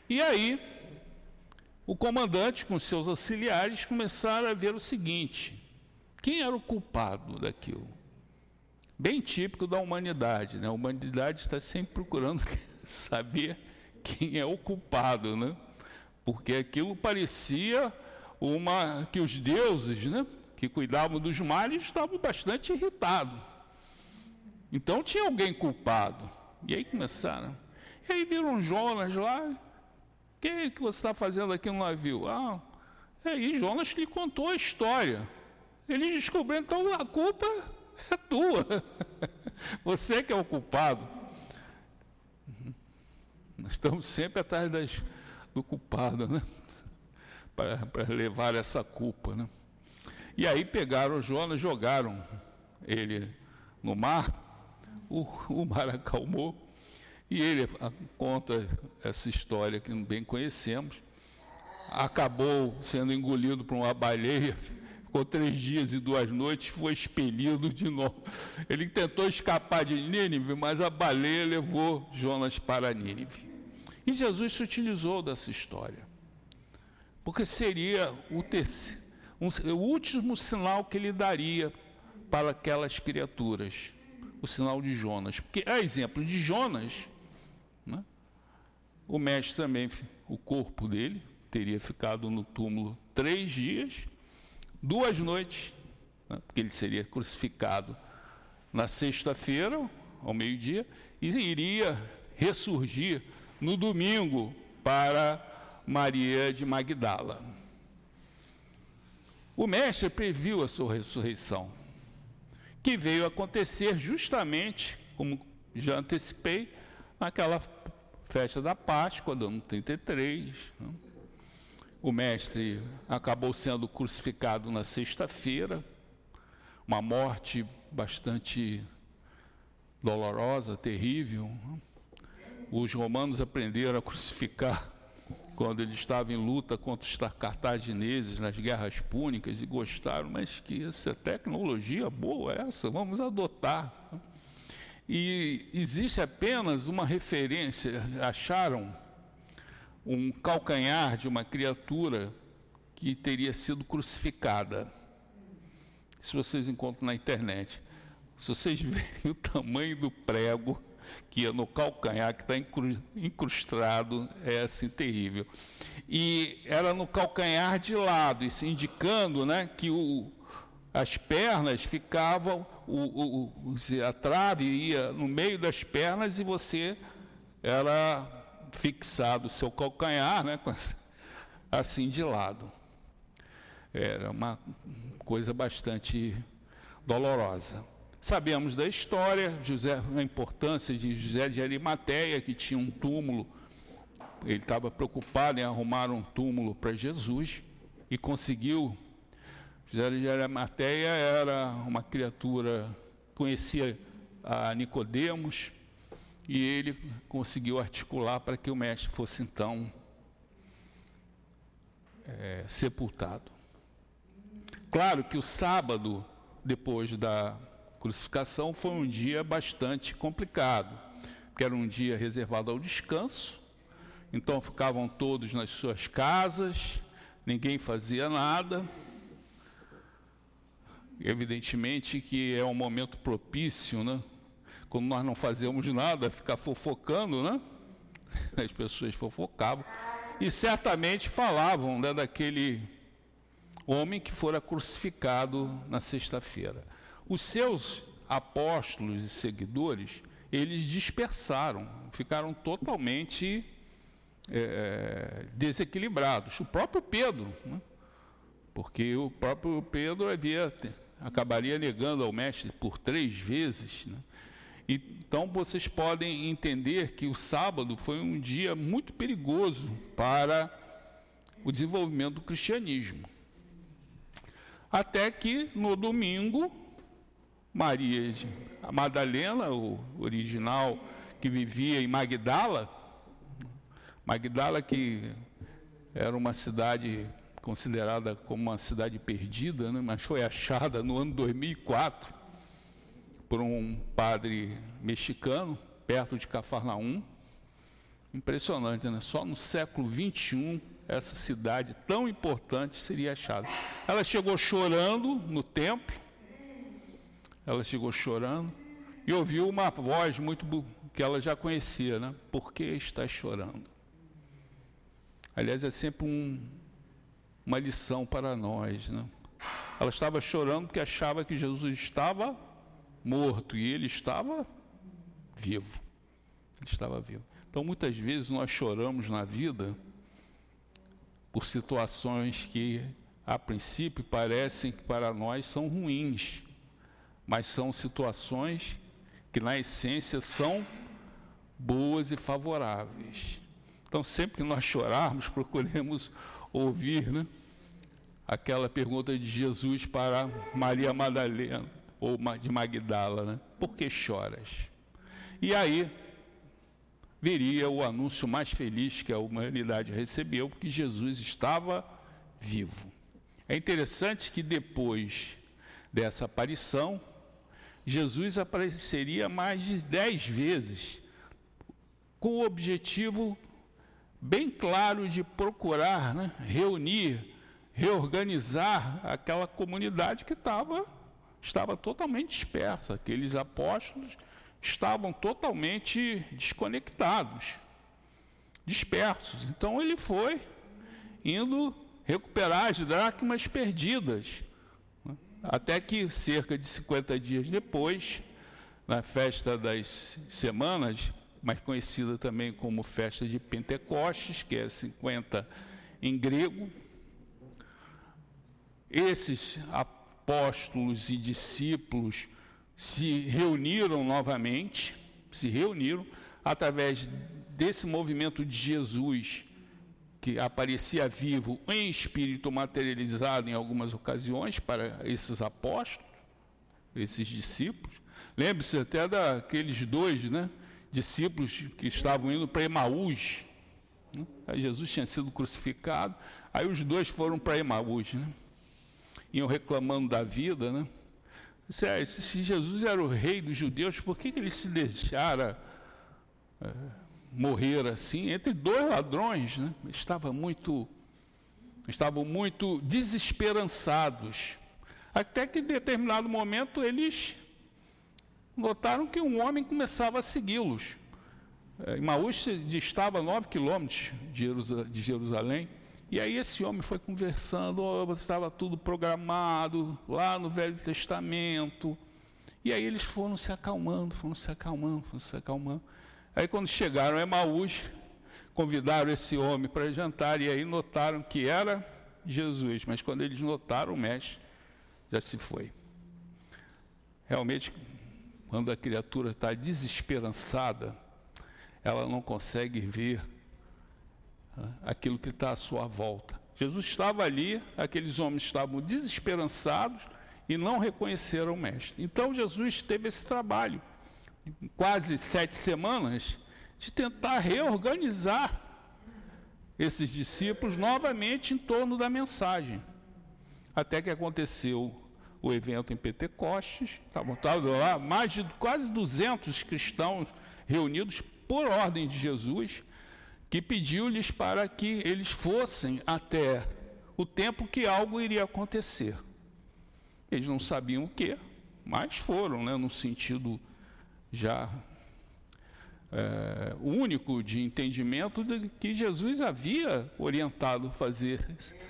e aí o comandante com seus auxiliares começaram a ver o seguinte: quem era o culpado daquilo? Bem típico da humanidade, né? A humanidade está sempre procurando saber quem é o culpado, né? Porque aquilo parecia uma que os deuses, né, que cuidavam dos mares estavam bastante irritados. Então tinha alguém culpado. E aí começaram. E aí viram Jonas lá. O que, que você está fazendo aqui no navio? Ah, e aí Jonas lhe contou a história. Eles descobriram, então a culpa é tua. Você que é o culpado. Nós estamos sempre atrás das, do culpado, né? Para, levar essa culpa, né? E aí pegaram o Jonas, jogaram ele no mar, o, o mar acalmou, e ele conta essa história que bem conhecemos, acabou sendo engolido por uma baleia, ficou três dias e duas noites, foi expelido de novo. Ele tentou escapar de Nínive, mas a baleia levou Jonas para Nínive. E Jesus se utilizou dessa história, porque seria o, terceiro, um, o último sinal que ele daria para aquelas criaturas, o sinal de Jonas. Porque, a exemplo de Jonas, né, o mestre também, o corpo dele, teria ficado no túmulo três dias, duas noites, né, porque ele seria crucificado na sexta-feira, ao meio-dia, e iria ressurgir no domingo para Maria de Magdala. O mestre previu a sua ressurreição, que veio acontecer justamente, como já antecipei, naquela festa da Páscoa, do ano 33. Né? O mestre acabou sendo crucificado na sexta-feira, uma morte bastante dolorosa, terrível. Os romanos aprenderam a crucificar quando ele estava em luta contra os cartagineses nas guerras púnicas e gostaram, mas que essa tecnologia boa é essa, vamos adotar. E existe apenas uma referência, acharam um calcanhar de uma criatura que teria sido crucificada. Se vocês encontram na internet, se vocês verem o tamanho do prego, que é no calcanhar, que está incrustado, é assim terrível. E era no calcanhar de lado, isso indicando né, que o, as pernas ficavam, o, o, a trave ia no meio das pernas e você era fixado o seu calcanhar, né, assim de lado. Era uma coisa bastante dolorosa. Sabemos da história, José, a importância de José de Arimateia, que tinha um túmulo, ele estava preocupado em arrumar um túmulo para Jesus e conseguiu. José de Arimateia era uma criatura, conhecia a Nicodemos, e ele conseguiu articular para que o mestre fosse então é, sepultado. Claro que o sábado, depois da crucificação foi um dia bastante complicado, porque era um dia reservado ao descanso, então ficavam todos nas suas casas, ninguém fazia nada. Evidentemente que é um momento propício, né? Quando nós não fazemos nada, ficar fofocando, né? As pessoas fofocavam e certamente falavam né, daquele homem que fora crucificado na sexta-feira. Os seus apóstolos e seguidores, eles dispersaram, ficaram totalmente é, desequilibrados. O próprio Pedro, né? porque o próprio Pedro havia, acabaria negando ao mestre por três vezes. Né? Então vocês podem entender que o sábado foi um dia muito perigoso para o desenvolvimento do cristianismo. Até que no domingo Maria a Madalena, o original que vivia em Magdala, Magdala que era uma cidade considerada como uma cidade perdida, né, mas foi achada no ano 2004 por um padre mexicano, perto de Cafarnaum. Impressionante, né? Só no século 21 essa cidade tão importante seria achada. Ela chegou chorando no templo, ela chegou chorando e ouviu uma voz muito que ela já conhecia, né? Por que está chorando? Aliás, é sempre um, uma lição para nós, né? Ela estava chorando porque achava que Jesus estava morto e ele estava vivo. Ele estava vivo. Então, muitas vezes nós choramos na vida por situações que, a princípio, parecem que para nós são ruins mas são situações que, na essência, são boas e favoráveis. Então, sempre que nós chorarmos, procuremos ouvir né, aquela pergunta de Jesus para Maria Madalena, ou de Magdala, né? Por que choras? E aí viria o anúncio mais feliz que a humanidade recebeu, que Jesus estava vivo. É interessante que depois dessa aparição, Jesus apareceria mais de dez vezes, com o objetivo bem claro de procurar né, reunir, reorganizar aquela comunidade que estava estava totalmente dispersa. Aqueles apóstolos estavam totalmente desconectados, dispersos. Então ele foi indo recuperar as dracmas perdidas. Né? Até que, cerca de 50 dias depois, na festa das semanas, mais conhecida também como festa de Pentecostes, que é 50 em grego, esses apóstolos e discípulos se reuniram novamente, se reuniram através desse movimento de Jesus que aparecia vivo em espírito materializado em algumas ocasiões para esses apóstolos, esses discípulos. Lembre-se até daqueles dois né, discípulos que estavam indo para Emaús. Né? Jesus tinha sido crucificado, aí os dois foram para Emaús. Né? Iam reclamando da vida. Né? Se Jesus era o rei dos judeus, por que, que ele se deixara. É, morrer assim entre dois ladrões, né? Estava muito, estavam muito desesperançados. Até que em determinado momento eles notaram que um homem começava a segui-los. É, Maús estava a nove quilômetros de Jerusalém. E aí esse homem foi conversando, oh, estava tudo programado lá no Velho Testamento. E aí eles foram se acalmando, foram se acalmando, foram se acalmando. Aí quando chegaram a Emaús, convidaram esse homem para jantar e aí notaram que era Jesus, mas quando eles notaram o mestre, já se foi. Realmente, quando a criatura está desesperançada, ela não consegue ver aquilo que está à sua volta. Jesus estava ali, aqueles homens estavam desesperançados e não reconheceram o mestre. Então Jesus teve esse trabalho quase sete semanas, de tentar reorganizar esses discípulos novamente em torno da mensagem. Até que aconteceu o evento em Pentecostes, estavam lá mais de quase 200 cristãos reunidos por ordem de Jesus, que pediu-lhes para que eles fossem até o tempo que algo iria acontecer. Eles não sabiam o que, mas foram, né, no sentido já é, único de entendimento de que Jesus havia orientado fazer,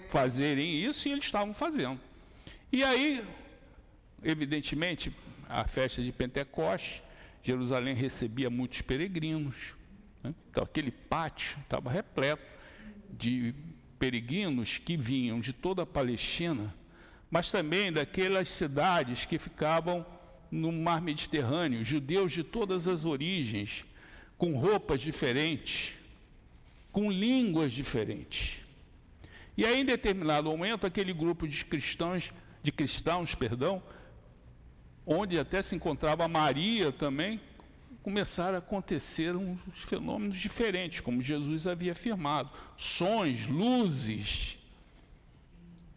fazerem isso e eles estavam fazendo. E aí, evidentemente, a festa de Pentecostes, Jerusalém recebia muitos peregrinos. Né? Então, aquele pátio estava repleto de peregrinos que vinham de toda a Palestina, mas também daquelas cidades que ficavam no mar Mediterrâneo, judeus de todas as origens, com roupas diferentes, com línguas diferentes. E aí, em determinado momento, aquele grupo de cristãos, de cristãos, perdão, onde até se encontrava Maria também, começaram a acontecer uns fenômenos diferentes, como Jesus havia afirmado, sons, luzes.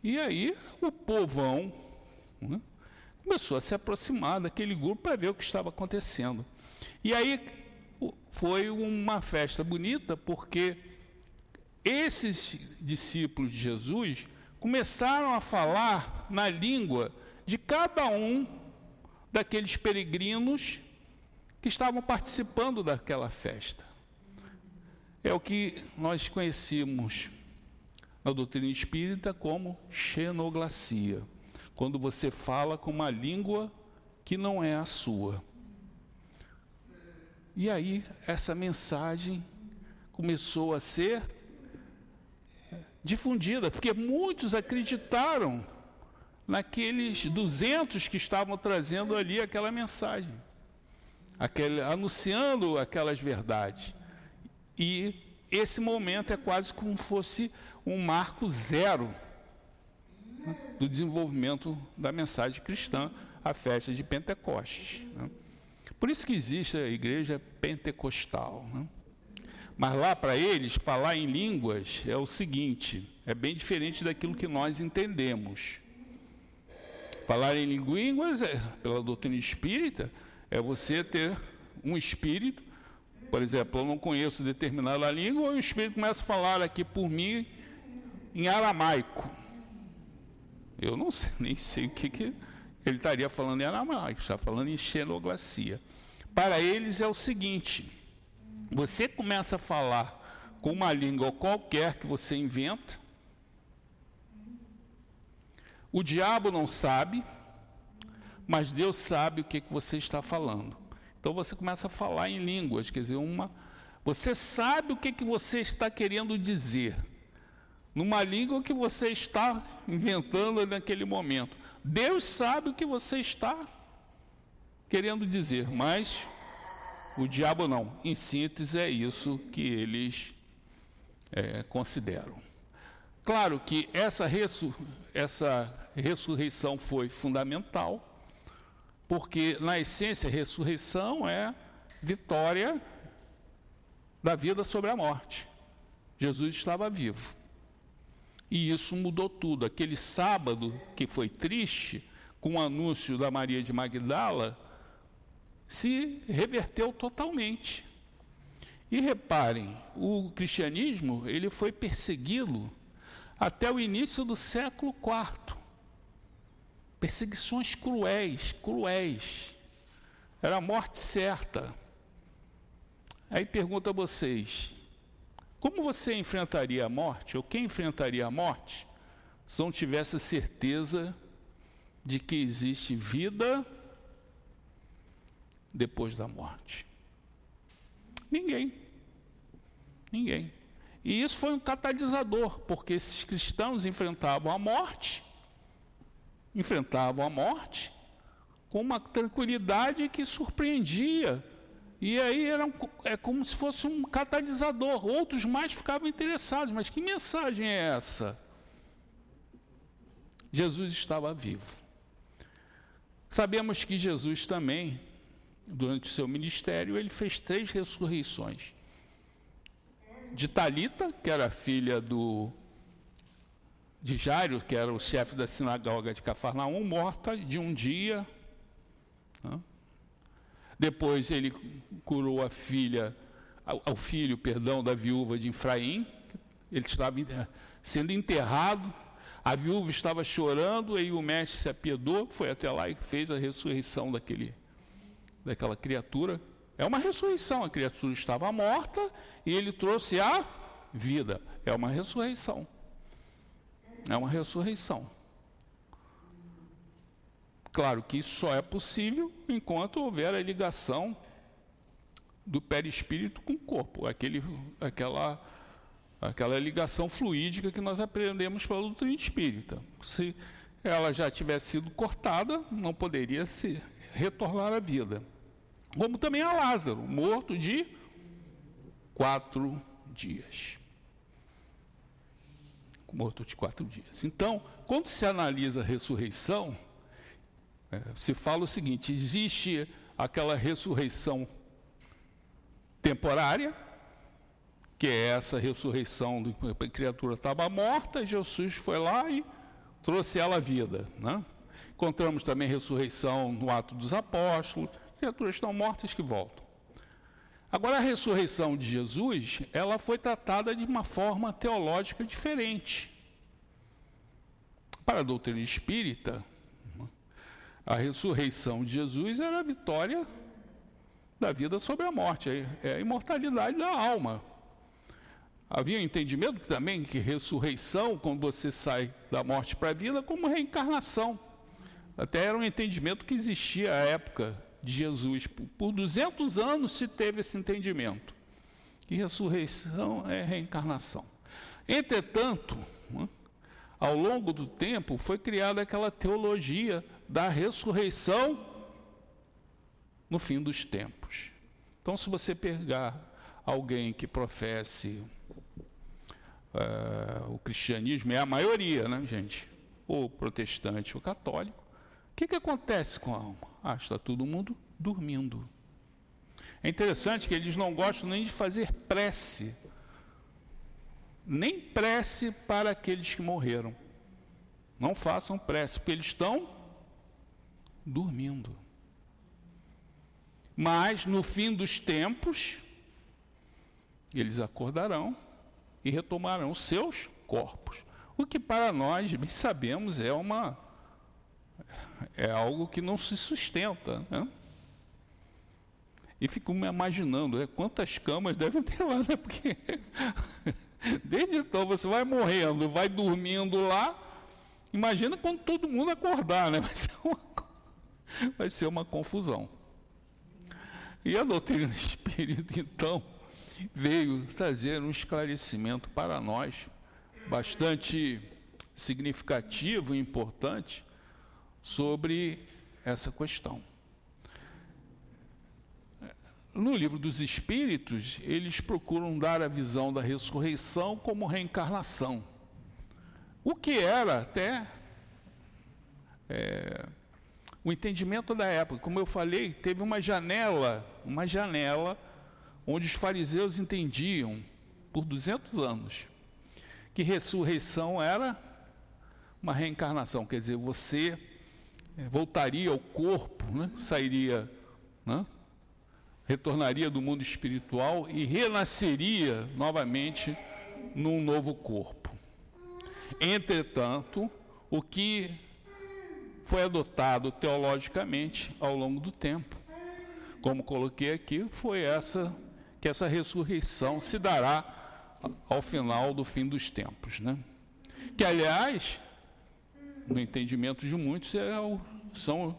E aí o povão, né, começou a se aproximar daquele grupo para ver o que estava acontecendo. E aí foi uma festa bonita, porque esses discípulos de Jesus começaram a falar na língua de cada um daqueles peregrinos que estavam participando daquela festa. É o que nós conhecemos na doutrina espírita como xenoglacia quando você fala com uma língua que não é a sua. E aí, essa mensagem começou a ser difundida, porque muitos acreditaram naqueles 200 que estavam trazendo ali aquela mensagem, aquele, anunciando aquelas verdades. E esse momento é quase como fosse um marco zero do desenvolvimento da mensagem cristã, a festa de Pentecostes. Né? Por isso que existe a igreja pentecostal. Né? Mas lá para eles, falar em línguas é o seguinte: é bem diferente daquilo que nós entendemos. Falar em línguas, é, pela doutrina espírita, é você ter um espírito Por exemplo, eu não conheço determinada língua, e o Espírito começa a falar aqui por mim em aramaico. Eu não sei, nem sei o que, que ele estaria falando em aramaico, está falando em xenoglacia. Para eles é o seguinte: você começa a falar com uma língua qualquer que você inventa, o diabo não sabe, mas Deus sabe o que, que você está falando. Então você começa a falar em línguas, quer dizer, uma. Você sabe o que, que você está querendo dizer, numa língua que você está inventando naquele momento. Deus sabe o que você está querendo dizer, mas o diabo não. Em síntese, é isso que eles é, consideram. Claro que essa, ressu essa ressurreição foi fundamental, porque na essência, ressurreição é vitória da vida sobre a morte. Jesus estava vivo. E isso mudou tudo. Aquele sábado que foi triste, com o anúncio da Maria de Magdala, se reverteu totalmente. E reparem, o cristianismo ele foi persegui-lo até o início do século IV. Perseguições cruéis, cruéis. Era a morte certa. Aí pergunto a vocês: como você enfrentaria a morte, ou quem enfrentaria a morte, se não tivesse certeza de que existe vida depois da morte? Ninguém. Ninguém. E isso foi um catalisador, porque esses cristãos enfrentavam a morte, enfrentavam a morte com uma tranquilidade que surpreendia. E aí era um, é como se fosse um catalisador. Outros mais ficavam interessados. Mas que mensagem é essa? Jesus estava vivo. Sabemos que Jesus também durante o seu ministério, ele fez três ressurreições. De Talita, que era filha do de Jairo, que era o chefe da sinagoga de Cafarnaum, morta de um dia. Depois ele curou a filha, ao filho, perdão, da viúva de Efraim. Ele estava sendo enterrado. A viúva estava chorando, e o mestre se apiedou, foi até lá e fez a ressurreição daquele daquela criatura. É uma ressurreição. A criatura estava morta e ele trouxe a vida. É uma ressurreição. É uma ressurreição. Claro que isso só é possível enquanto houver a ligação do perispírito com o corpo, aquele, aquela, aquela ligação fluídica que nós aprendemos pela doutrina espírita. Se ela já tivesse sido cortada, não poderia se retornar à vida como também a Lázaro, morto de quatro dias. Morto de quatro dias. Então, quando se analisa a ressurreição, é, se fala o seguinte: existe aquela ressurreição temporária, que é essa ressurreição de a criatura estava morta, Jesus foi lá e trouxe ela à vida. Né? Encontramos também ressurreição no ato dos apóstolos, criaturas estão mortas que voltam. Agora, a ressurreição de Jesus, ela foi tratada de uma forma teológica diferente. Para a doutrina espírita, a ressurreição de Jesus era a vitória da vida sobre a morte, é a imortalidade da alma. Havia um entendimento também que ressurreição, quando você sai da morte para a vida, como reencarnação. Até era um entendimento que existia à época de Jesus. Por 200 anos se teve esse entendimento. Que ressurreição é reencarnação. Entretanto, né, ao longo do tempo, foi criada aquela teologia da ressurreição no fim dos tempos. Então, se você pegar alguém que professe uh, o cristianismo, é a maioria, né, gente? Ou protestante ou católico, que, que acontece com a alma? Ah, está todo mundo dormindo. É interessante que eles não gostam nem de fazer prece, nem prece para aqueles que morreram. Não façam prece, porque eles estão dormindo. Mas no fim dos tempos, eles acordarão e retomarão seus corpos. O que para nós, bem sabemos, é uma é algo que não se sustenta, né? E fico me imaginando, né, quantas camas devem ter lá, né? Porque desde então você vai morrendo, vai dormindo lá. Imagina quando todo mundo acordar, né? Vai ser uma, vai ser uma confusão. E a doutrina espírita, então, veio trazer um esclarecimento para nós bastante significativo e importante sobre essa questão. No livro dos Espíritos, eles procuram dar a visão da ressurreição como reencarnação. O que era até é, o entendimento da época. Como eu falei, teve uma janela, uma janela onde os fariseus entendiam por 200 anos que ressurreição era uma reencarnação, quer dizer, você voltaria ao corpo, né? sairia, né? retornaria do mundo espiritual e renasceria novamente num novo corpo. Entretanto, o que foi adotado teologicamente ao longo do tempo, como coloquei aqui, foi essa que essa ressurreição se dará ao final do fim dos tempos, né? Que aliás, no entendimento de muitos, é o, são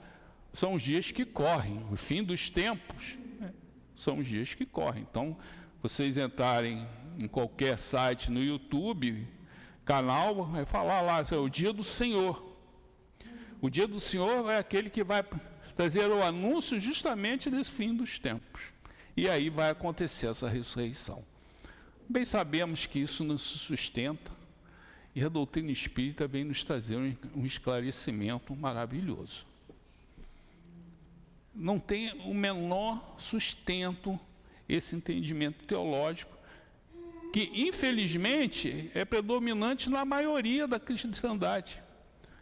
são os dias que correm, o fim dos tempos né? são os dias que correm. Então, vocês entrarem em qualquer site no YouTube, canal, vai falar lá, é o dia do Senhor. O dia do Senhor é aquele que vai trazer o anúncio justamente desse fim dos tempos. E aí vai acontecer essa ressurreição. Bem sabemos que isso não se sustenta, e a doutrina espírita vem nos trazer um esclarecimento maravilhoso. Não tem o menor sustento esse entendimento teológico, que infelizmente é predominante na maioria da cristandade.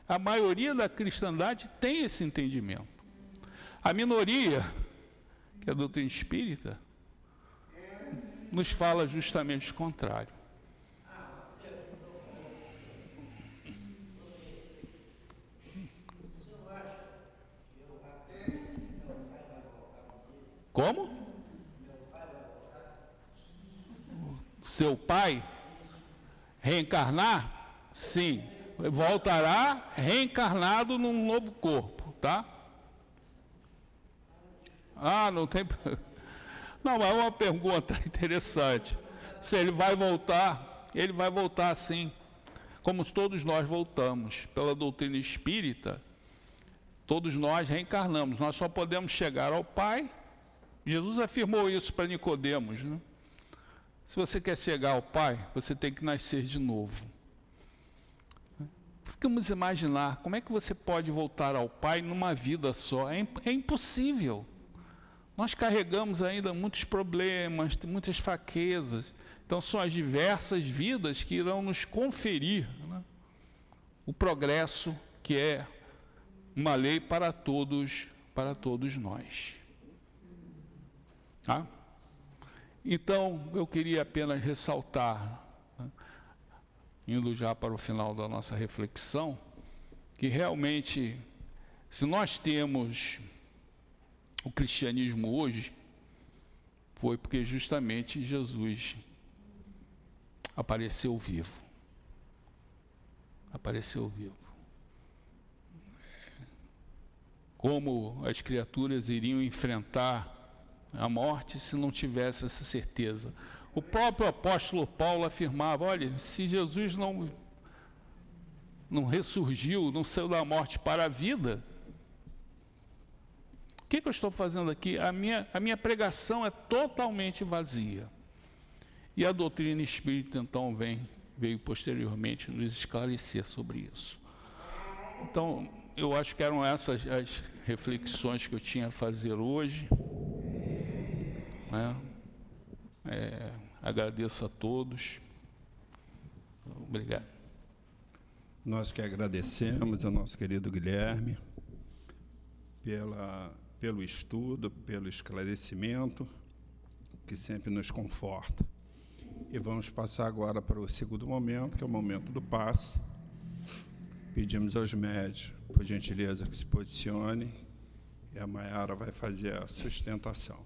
A maioria da cristandade tem esse entendimento. A minoria que a doutrina espírita nos fala justamente o contrário. Como? Seu pai reencarnar? Sim, voltará reencarnado num novo corpo, tá? Ah, não tem. Não, é uma pergunta interessante. Se ele vai voltar, ele vai voltar sim, como todos nós voltamos, pela doutrina espírita, todos nós reencarnamos, nós só podemos chegar ao Pai. Jesus afirmou isso para Nicodemos, né? Se você quer chegar ao Pai, você tem que nascer de novo. Ficamos imaginar como é que você pode voltar ao Pai numa vida só. É, é impossível. Nós carregamos ainda muitos problemas, muitas fraquezas. Então, são as diversas vidas que irão nos conferir né, o progresso que é uma lei para todos, para todos nós. Tá? Então, eu queria apenas ressaltar, né, indo já para o final da nossa reflexão, que realmente, se nós temos o cristianismo hoje foi porque justamente Jesus apareceu vivo. Apareceu vivo. Como as criaturas iriam enfrentar a morte se não tivesse essa certeza? O próprio apóstolo Paulo afirmava: olha, se Jesus não, não ressurgiu, não saiu da morte para a vida, o que, que eu estou fazendo aqui? A minha, a minha pregação é totalmente vazia. E a doutrina espírita, então, vem, veio posteriormente nos esclarecer sobre isso. Então, eu acho que eram essas as reflexões que eu tinha a fazer hoje. Né? É, agradeço a todos. Obrigado. Nós que agradecemos ao nosso querido Guilherme pela pelo estudo, pelo esclarecimento, que sempre nos conforta. E vamos passar agora para o segundo momento, que é o momento do passe. Pedimos aos médios, por gentileza, que se posicione. E a Maiara vai fazer a sustentação.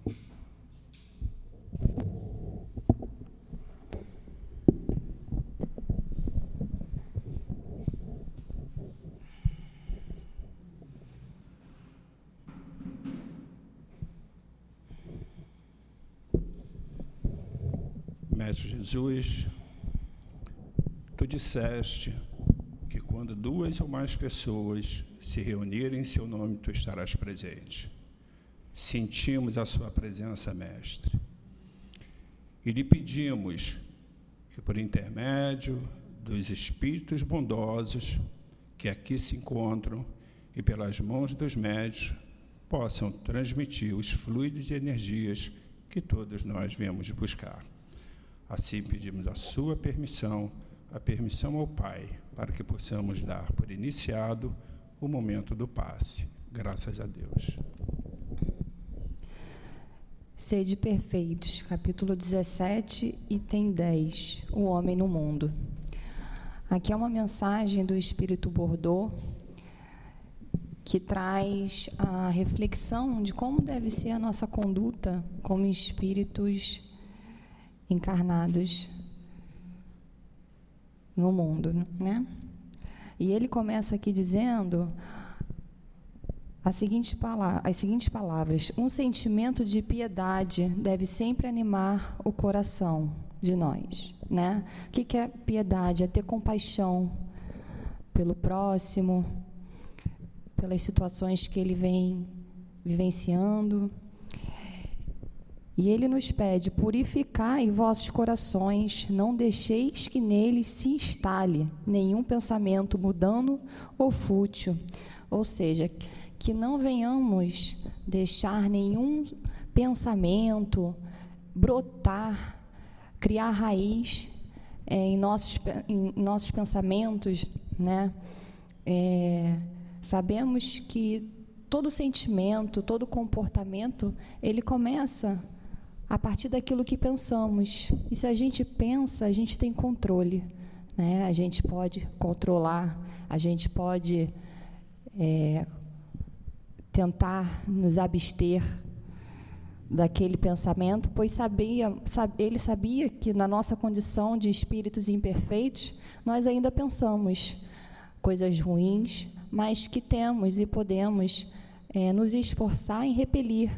Mestre Jesus, tu disseste que quando duas ou mais pessoas se reunirem em seu nome, tu estarás presente. Sentimos a sua presença, Mestre. E lhe pedimos que, por intermédio dos espíritos bondosos que aqui se encontram e pelas mãos dos médios, possam transmitir os fluidos e energias que todos nós viemos buscar. Assim pedimos a sua permissão, a permissão ao Pai, para que possamos dar por iniciado o momento do passe. Graças a Deus. Sede perfeitos, capítulo 17, item 10, o homem no mundo. Aqui é uma mensagem do Espírito Bordeaux que traz a reflexão de como deve ser a nossa conduta como espíritos encarnados no mundo, né? E ele começa aqui dizendo as seguintes palavras: Um sentimento de piedade deve sempre animar o coração de nós, né? O que é piedade? É ter compaixão pelo próximo, pelas situações que ele vem vivenciando e ele nos pede: purificai vossos corações, não deixeis que neles se instale nenhum pensamento mudando ou fútil. Ou seja, que não venhamos deixar nenhum pensamento brotar, criar raiz é, em, nossos, em nossos pensamentos, né? É, sabemos que todo sentimento, todo comportamento, ele começa a partir daquilo que pensamos. E se a gente pensa, a gente tem controle. Né? A gente pode controlar, a gente pode é, tentar nos abster daquele pensamento, pois sabia, ele sabia que na nossa condição de espíritos imperfeitos, nós ainda pensamos coisas ruins, mas que temos e podemos é, nos esforçar em repelir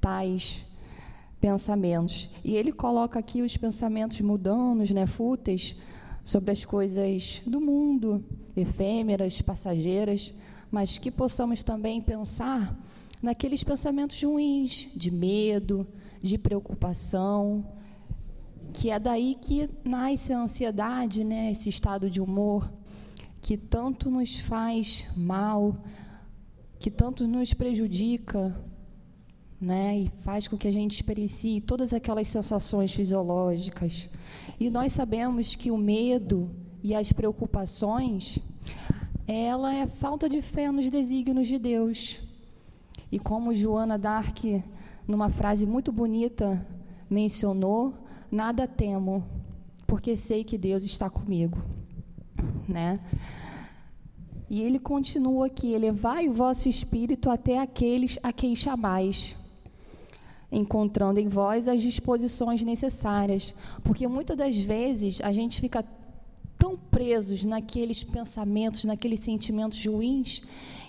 tais pensamentos. E ele coloca aqui os pensamentos mudanos, né, fúteis, sobre as coisas do mundo, efêmeras, passageiras, mas que possamos também pensar naqueles pensamentos ruins, de medo, de preocupação, que é daí que nasce a ansiedade, né, esse estado de humor que tanto nos faz mal, que tanto nos prejudica, né? E faz com que a gente experiencie todas aquelas sensações fisiológicas. E nós sabemos que o medo e as preocupações, ela é falta de fé nos desígnios de Deus. E como Joana Dark, numa frase muito bonita, mencionou, nada temo, porque sei que Deus está comigo, né? E ele continua aqui: elevai o vosso espírito até aqueles a quem chamais encontrando em vós as disposições necessárias. Porque muitas das vezes a gente fica tão presos naqueles pensamentos, naqueles sentimentos ruins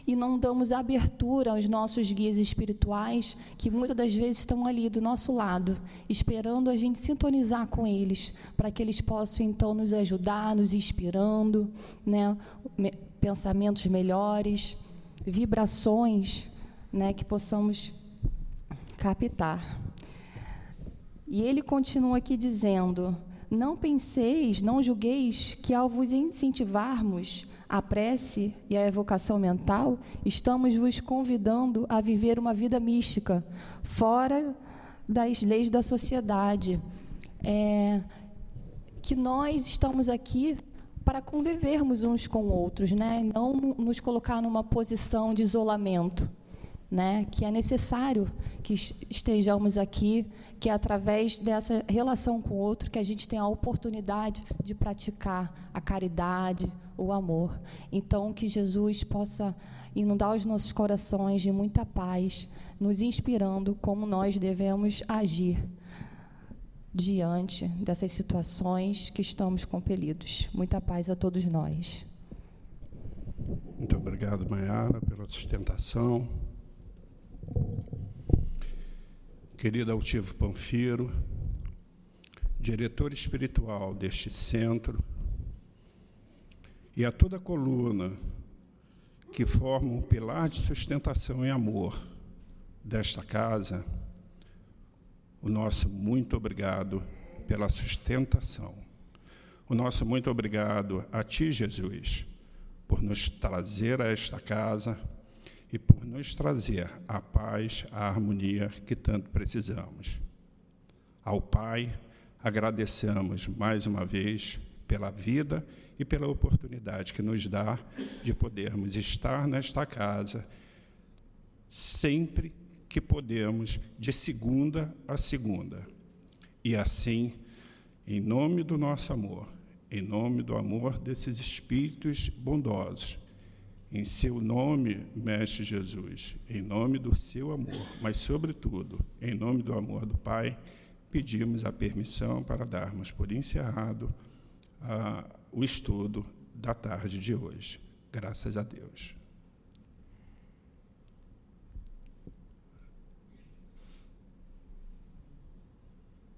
e não damos abertura aos nossos guias espirituais, que muitas das vezes estão ali do nosso lado, esperando a gente sintonizar com eles, para que eles possam então nos ajudar, nos inspirando, né? pensamentos melhores, vibrações, né? que possamos captar. E ele continua aqui dizendo: Não penseis, não julgueis que ao vos incentivarmos a prece e a evocação mental, estamos vos convidando a viver uma vida mística, fora das leis da sociedade. É, que nós estamos aqui para convivermos uns com outros, né? não nos colocar numa posição de isolamento. Né, que é necessário que estejamos aqui, que é através dessa relação com o outro que a gente tem a oportunidade de praticar a caridade, o amor. Então, que Jesus possa inundar os nossos corações de muita paz, nos inspirando como nós devemos agir diante dessas situações que estamos compelidos. Muita paz a todos nós. Muito obrigado, Maiara, pela sustentação. Querido Altivo Panfiro, diretor espiritual deste centro, e a toda a coluna que forma um pilar de sustentação e amor desta casa, o nosso muito obrigado pela sustentação. O nosso muito obrigado a Ti, Jesus, por nos trazer a esta casa e por nos trazer a paz, a harmonia que tanto precisamos. Ao Pai, agradecemos mais uma vez pela vida e pela oportunidade que nos dá de podermos estar nesta casa sempre que podemos, de segunda a segunda. E assim, em nome do nosso amor, em nome do amor desses espíritos bondosos, em seu nome, Mestre Jesus, em nome do seu amor, mas, sobretudo, em nome do amor do Pai, pedimos a permissão para darmos por encerrado a o estudo da tarde de hoje. Graças a Deus.